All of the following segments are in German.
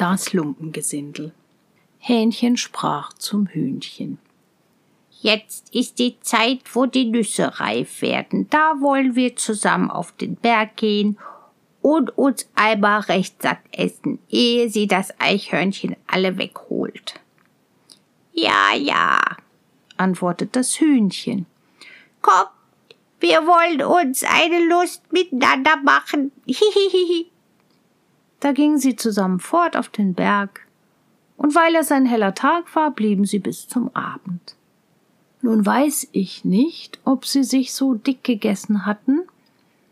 Das Lumpengesindel. Hähnchen sprach zum Hühnchen. Jetzt ist die Zeit, wo die Nüsse reif werden. Da wollen wir zusammen auf den Berg gehen und uns einmal recht satt essen, ehe sie das Eichhörnchen alle wegholt. Ja, ja, antwortet das Hühnchen. Komm, wir wollen uns eine Lust miteinander machen. Hihihihi. Da gingen sie zusammen fort auf den Berg, und weil es ein heller Tag war, blieben sie bis zum Abend. Nun weiß ich nicht, ob sie sich so dick gegessen hatten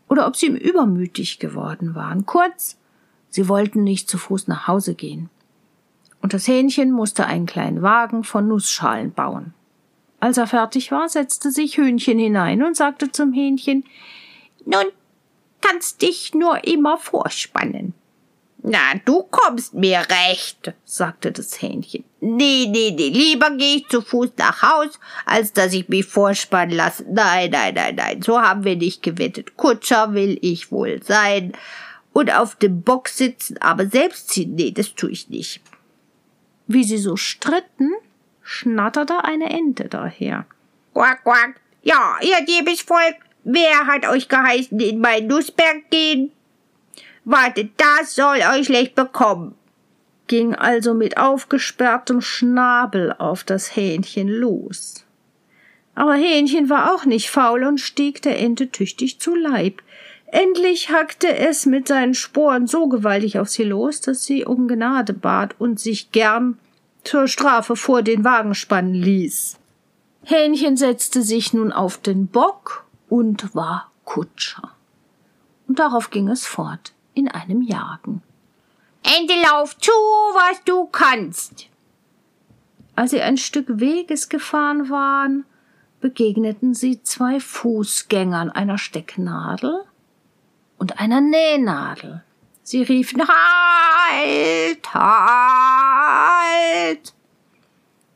oder ob sie ihm übermütig geworden waren. Kurz, sie wollten nicht zu Fuß nach Hause gehen. Und das Hähnchen musste einen kleinen Wagen von Nussschalen bauen. Als er fertig war, setzte sich Hühnchen hinein und sagte zum Hähnchen Nun kannst dich nur immer vorspannen. Na, du kommst mir recht, sagte das Hähnchen. Nee, nee, nee, lieber gehe ich zu Fuß nach Haus, als dass ich mich vorspannen lasse. Nein, nein, nein, nein, so haben wir nicht gewettet. Kutscher will ich wohl sein und auf dem Bock sitzen, aber selbst ziehen, nee, das tue ich nicht. Wie sie so stritten, schnatterte eine Ente daher. Quack, quack. Ja, ihr liebes Volk, wer hat euch geheißen, in meinen Nussberg gehen? Wartet, das soll euch schlecht bekommen. Ging also mit aufgesperrtem Schnabel auf das Hähnchen los. Aber Hähnchen war auch nicht faul und stieg der Ente tüchtig zu Leib. Endlich hackte es mit seinen Sporen so gewaltig auf sie los, dass sie um Gnade bat und sich gern zur Strafe vor den Wagen spannen ließ. Hähnchen setzte sich nun auf den Bock und war Kutscher. Und darauf ging es fort in einem Jagen. Ente, lauf zu, was du kannst. Als sie ein Stück Weges gefahren waren, begegneten sie zwei Fußgängern einer Stecknadel und einer Nähnadel. Sie riefen Halt, halt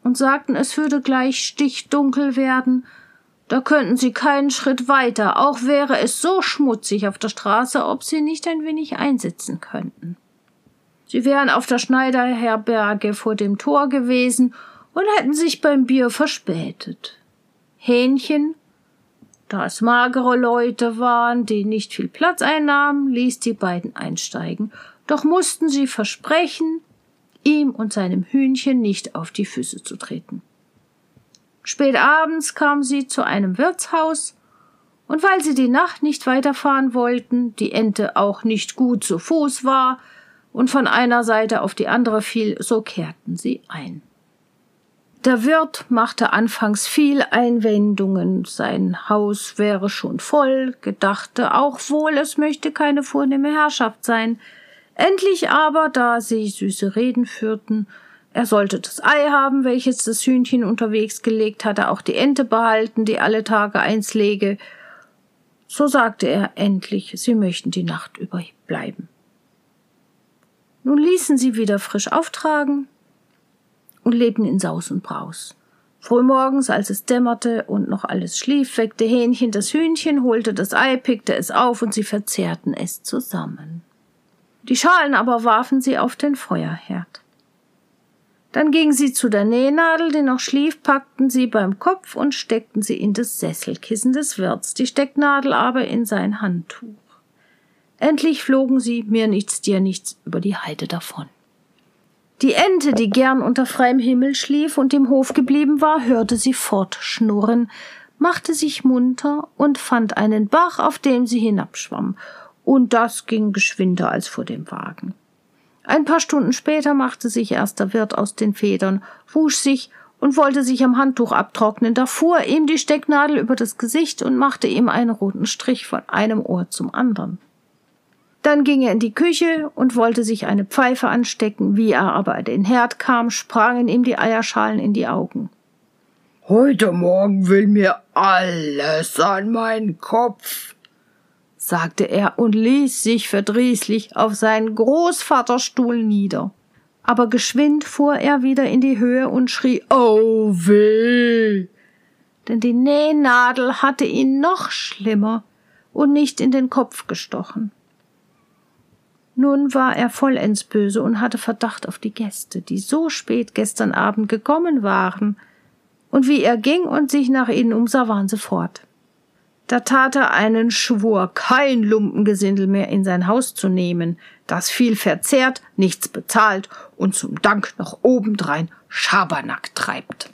und sagten, es würde gleich stichdunkel werden da könnten sie keinen Schritt weiter, auch wäre es so schmutzig auf der Straße, ob sie nicht ein wenig einsitzen könnten. Sie wären auf der Schneiderherberge vor dem Tor gewesen und hätten sich beim Bier verspätet. Hähnchen, da es magere Leute waren, die nicht viel Platz einnahmen, ließ die beiden einsteigen, doch mussten sie versprechen, ihm und seinem Hühnchen nicht auf die Füße zu treten. Spät abends kamen sie zu einem Wirtshaus, und weil sie die Nacht nicht weiterfahren wollten, die Ente auch nicht gut zu Fuß war und von einer Seite auf die andere fiel, so kehrten sie ein. Der Wirt machte anfangs viel Einwendungen, sein Haus wäre schon voll, gedachte auch wohl, es möchte keine vornehme Herrschaft sein. Endlich aber, da sie süße Reden führten, er sollte das Ei haben, welches das Hühnchen unterwegs gelegt hatte, auch die Ente behalten, die alle Tage eins lege. So sagte er endlich, sie möchten die Nacht über bleiben. Nun ließen sie wieder frisch auftragen und lebten in Saus und Braus. Frühmorgens, als es dämmerte und noch alles schlief, weckte Hähnchen das Hühnchen, holte das Ei, pickte es auf und sie verzehrten es zusammen. Die Schalen aber warfen sie auf den Feuerherd. Dann gingen sie zu der Nähnadel, die noch schlief, packten sie beim Kopf und steckten sie in das Sesselkissen des Wirts, die Stecknadel aber in sein Handtuch. Endlich flogen sie, mir nichts, dir nichts, über die Heide davon. Die Ente, die gern unter freiem Himmel schlief und im Hof geblieben war, hörte sie fortschnurren, machte sich munter und fand einen Bach, auf dem sie hinabschwamm, und das ging geschwinder als vor dem Wagen. Ein paar Stunden später machte sich erst der Wirt aus den Federn, wusch sich und wollte sich am Handtuch abtrocknen. Da fuhr ihm die Stecknadel über das Gesicht und machte ihm einen roten Strich von einem Ohr zum anderen. Dann ging er in die Küche und wollte sich eine Pfeife anstecken. Wie er aber an den Herd kam, sprangen ihm die Eierschalen in die Augen. Heute Morgen will mir alles an meinen Kopf, sagte er und ließ sich verdrießlich auf seinen Großvaterstuhl nieder. Aber geschwind fuhr er wieder in die Höhe und schrie Oh weh. Denn die Nähnadel hatte ihn noch schlimmer und nicht in den Kopf gestochen. Nun war er vollends böse und hatte Verdacht auf die Gäste, die so spät gestern Abend gekommen waren. Und wie er ging und sich nach ihnen umsah, waren sie fort. Da tat er einen Schwur, kein Lumpengesindel mehr in sein Haus zu nehmen, das viel verzehrt, nichts bezahlt und zum Dank noch obendrein Schabernack treibt.